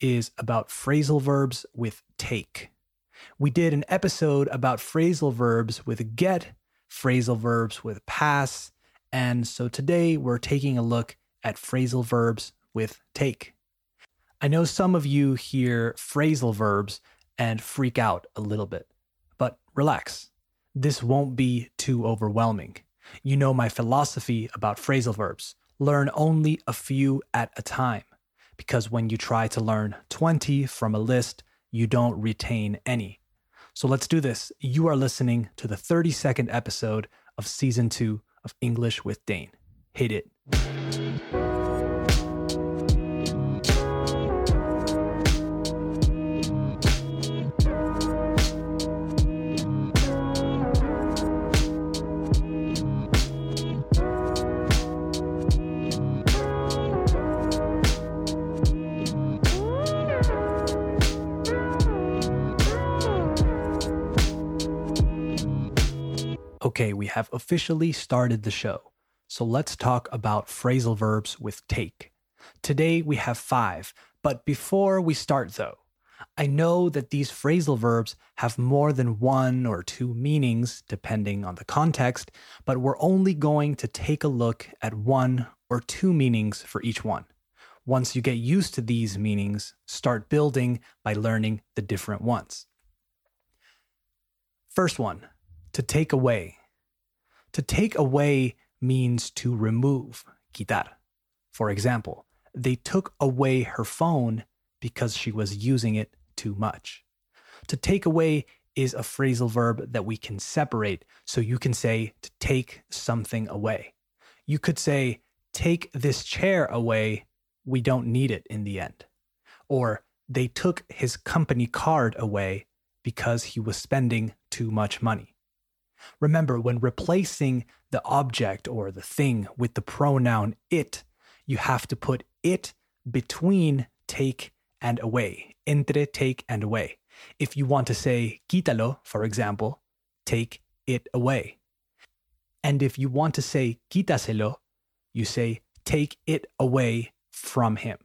is about phrasal verbs with take. We did an episode about phrasal verbs with get, phrasal verbs with pass, and so today we're taking a look at phrasal verbs with take. I know some of you hear phrasal verbs and freak out a little bit, but relax. This won't be too overwhelming. You know my philosophy about phrasal verbs learn only a few at a time because when you try to learn 20 from a list, you don't retain any. So let's do this. You are listening to the 32nd episode of season two of English with Dane. Hit it. Okay, we have officially started the show. So let's talk about phrasal verbs with take. Today we have five, but before we start though, I know that these phrasal verbs have more than one or two meanings depending on the context, but we're only going to take a look at one or two meanings for each one. Once you get used to these meanings, start building by learning the different ones. First one, to take away. To take away means to remove, quitar. For example, they took away her phone because she was using it too much. To take away is a phrasal verb that we can separate, so you can say to take something away. You could say, take this chair away, we don't need it in the end. Or, they took his company card away because he was spending too much money. Remember, when replacing the object or the thing with the pronoun it, you have to put it between take and away, entre take and away. If you want to say quítalo, for example, take it away. And if you want to say quítaselo, you say take it away from him.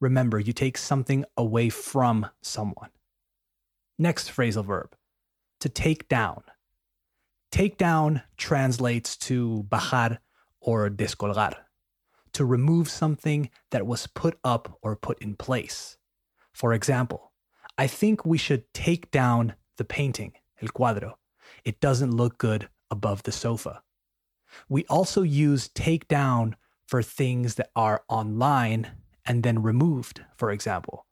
Remember, you take something away from someone. Next phrasal verb, to take down. Take down translates to bajar or descolgar, to remove something that was put up or put in place. For example, I think we should take down the painting, el cuadro. It doesn't look good above the sofa. We also use take down for things that are online and then removed, for example.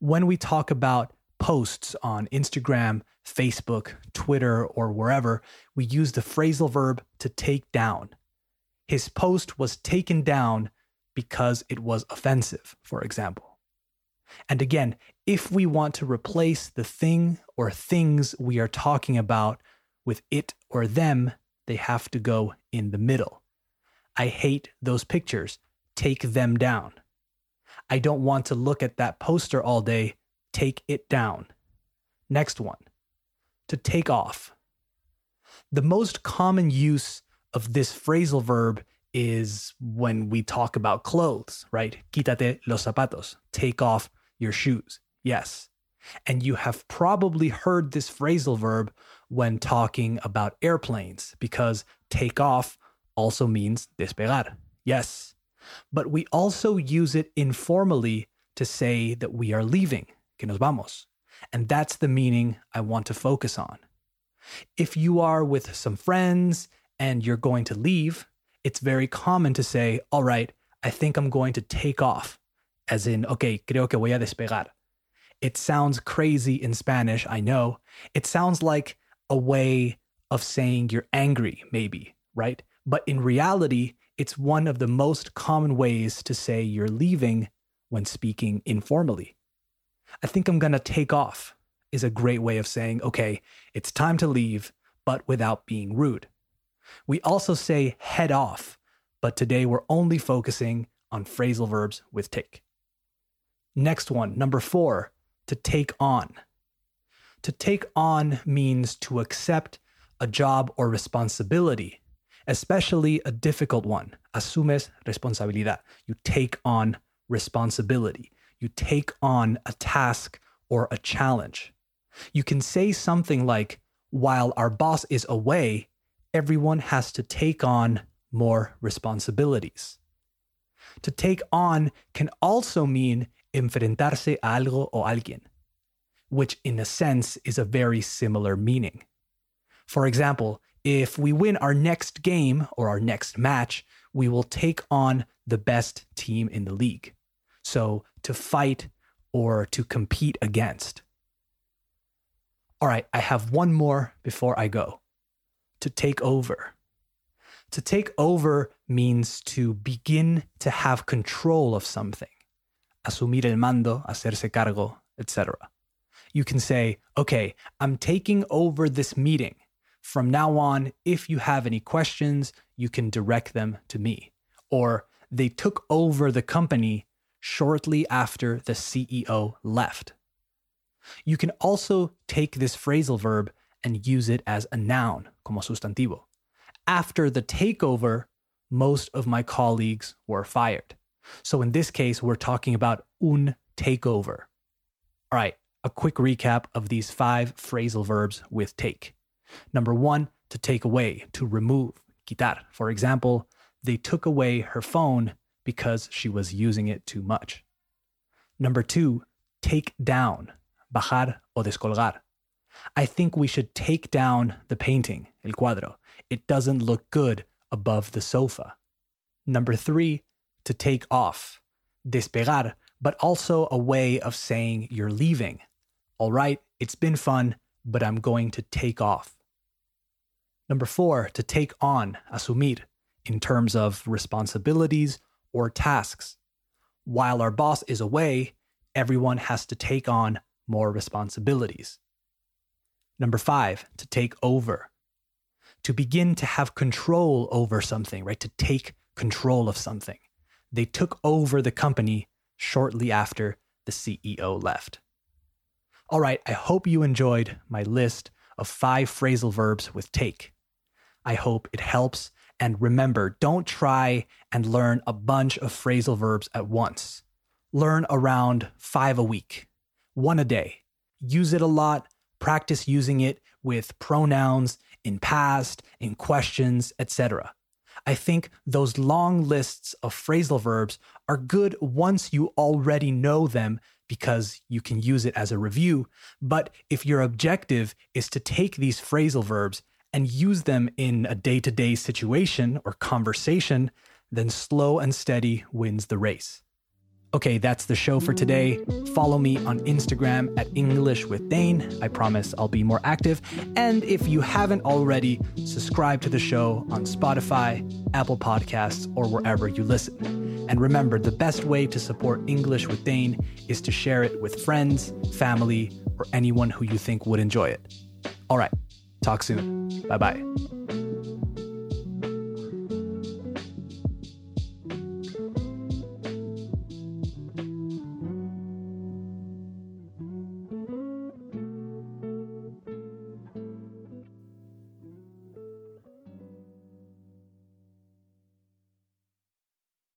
When we talk about posts on Instagram, Facebook, Twitter, or wherever, we use the phrasal verb to take down. His post was taken down because it was offensive, for example. And again, if we want to replace the thing or things we are talking about with it or them, they have to go in the middle. I hate those pictures. Take them down. I don't want to look at that poster all day. Take it down. Next one to take off. The most common use of this phrasal verb is when we talk about clothes, right? Quítate los zapatos. Take off your shoes. Yes. And you have probably heard this phrasal verb when talking about airplanes because take off also means despegar. Yes. But we also use it informally to say that we are leaving, que nos vamos. And that's the meaning I want to focus on. If you are with some friends and you're going to leave, it's very common to say, All right, I think I'm going to take off, as in, Okay, creo que voy a despegar. It sounds crazy in Spanish, I know. It sounds like a way of saying you're angry, maybe, right? But in reality, it's one of the most common ways to say you're leaving when speaking informally. I think I'm going to take off is a great way of saying, okay, it's time to leave, but without being rude. We also say head off, but today we're only focusing on phrasal verbs with take. Next one, number four, to take on. To take on means to accept a job or responsibility, especially a difficult one. Asumes responsabilidad. You take on responsibility. You take on a task or a challenge. You can say something like, while our boss is away, everyone has to take on more responsibilities. To take on can also mean enfrentarse a algo o alguien, which in a sense is a very similar meaning. For example, if we win our next game or our next match, we will take on the best team in the league. So to fight or to compete against. All right, I have one more before I go. To take over. To take over means to begin to have control of something. Asumir el mando, hacerse cargo, etc. You can say, okay, I'm taking over this meeting. From now on, if you have any questions, you can direct them to me. Or they took over the company shortly after the CEO left. You can also take this phrasal verb and use it as a noun, como sustantivo. After the takeover, most of my colleagues were fired. So in this case, we're talking about un takeover. All right, a quick recap of these five phrasal verbs with take. Number one, to take away, to remove, quitar. For example, they took away her phone because she was using it too much. Number two, take down, bajar o descolgar. I think we should take down the painting, el cuadro. It doesn't look good above the sofa. Number three, to take off, despegar, but also a way of saying you're leaving. All right, it's been fun, but I'm going to take off. Number four, to take on, asumir, in terms of responsibilities or tasks. While our boss is away, everyone has to take on more responsibilities. Number five, to take over. To begin to have control over something, right? To take control of something. They took over the company shortly after the CEO left. All right, I hope you enjoyed my list of five phrasal verbs with take. I hope it helps and remember, don't try and learn a bunch of phrasal verbs at once. Learn around five a week, one a day. Use it a lot, practice using it with pronouns in past, in questions, etc. I think those long lists of phrasal verbs are good once you already know them because you can use it as a review. But if your objective is to take these phrasal verbs and use them in a day to day situation or conversation, then slow and steady wins the race. Okay, that's the show for today. Follow me on Instagram at English with Dane. I promise I'll be more active. And if you haven't already, subscribe to the show on Spotify, Apple Podcasts, or wherever you listen. And remember, the best way to support English with Dane is to share it with friends, family, or anyone who you think would enjoy it. All right. Talk soon. Bye bye.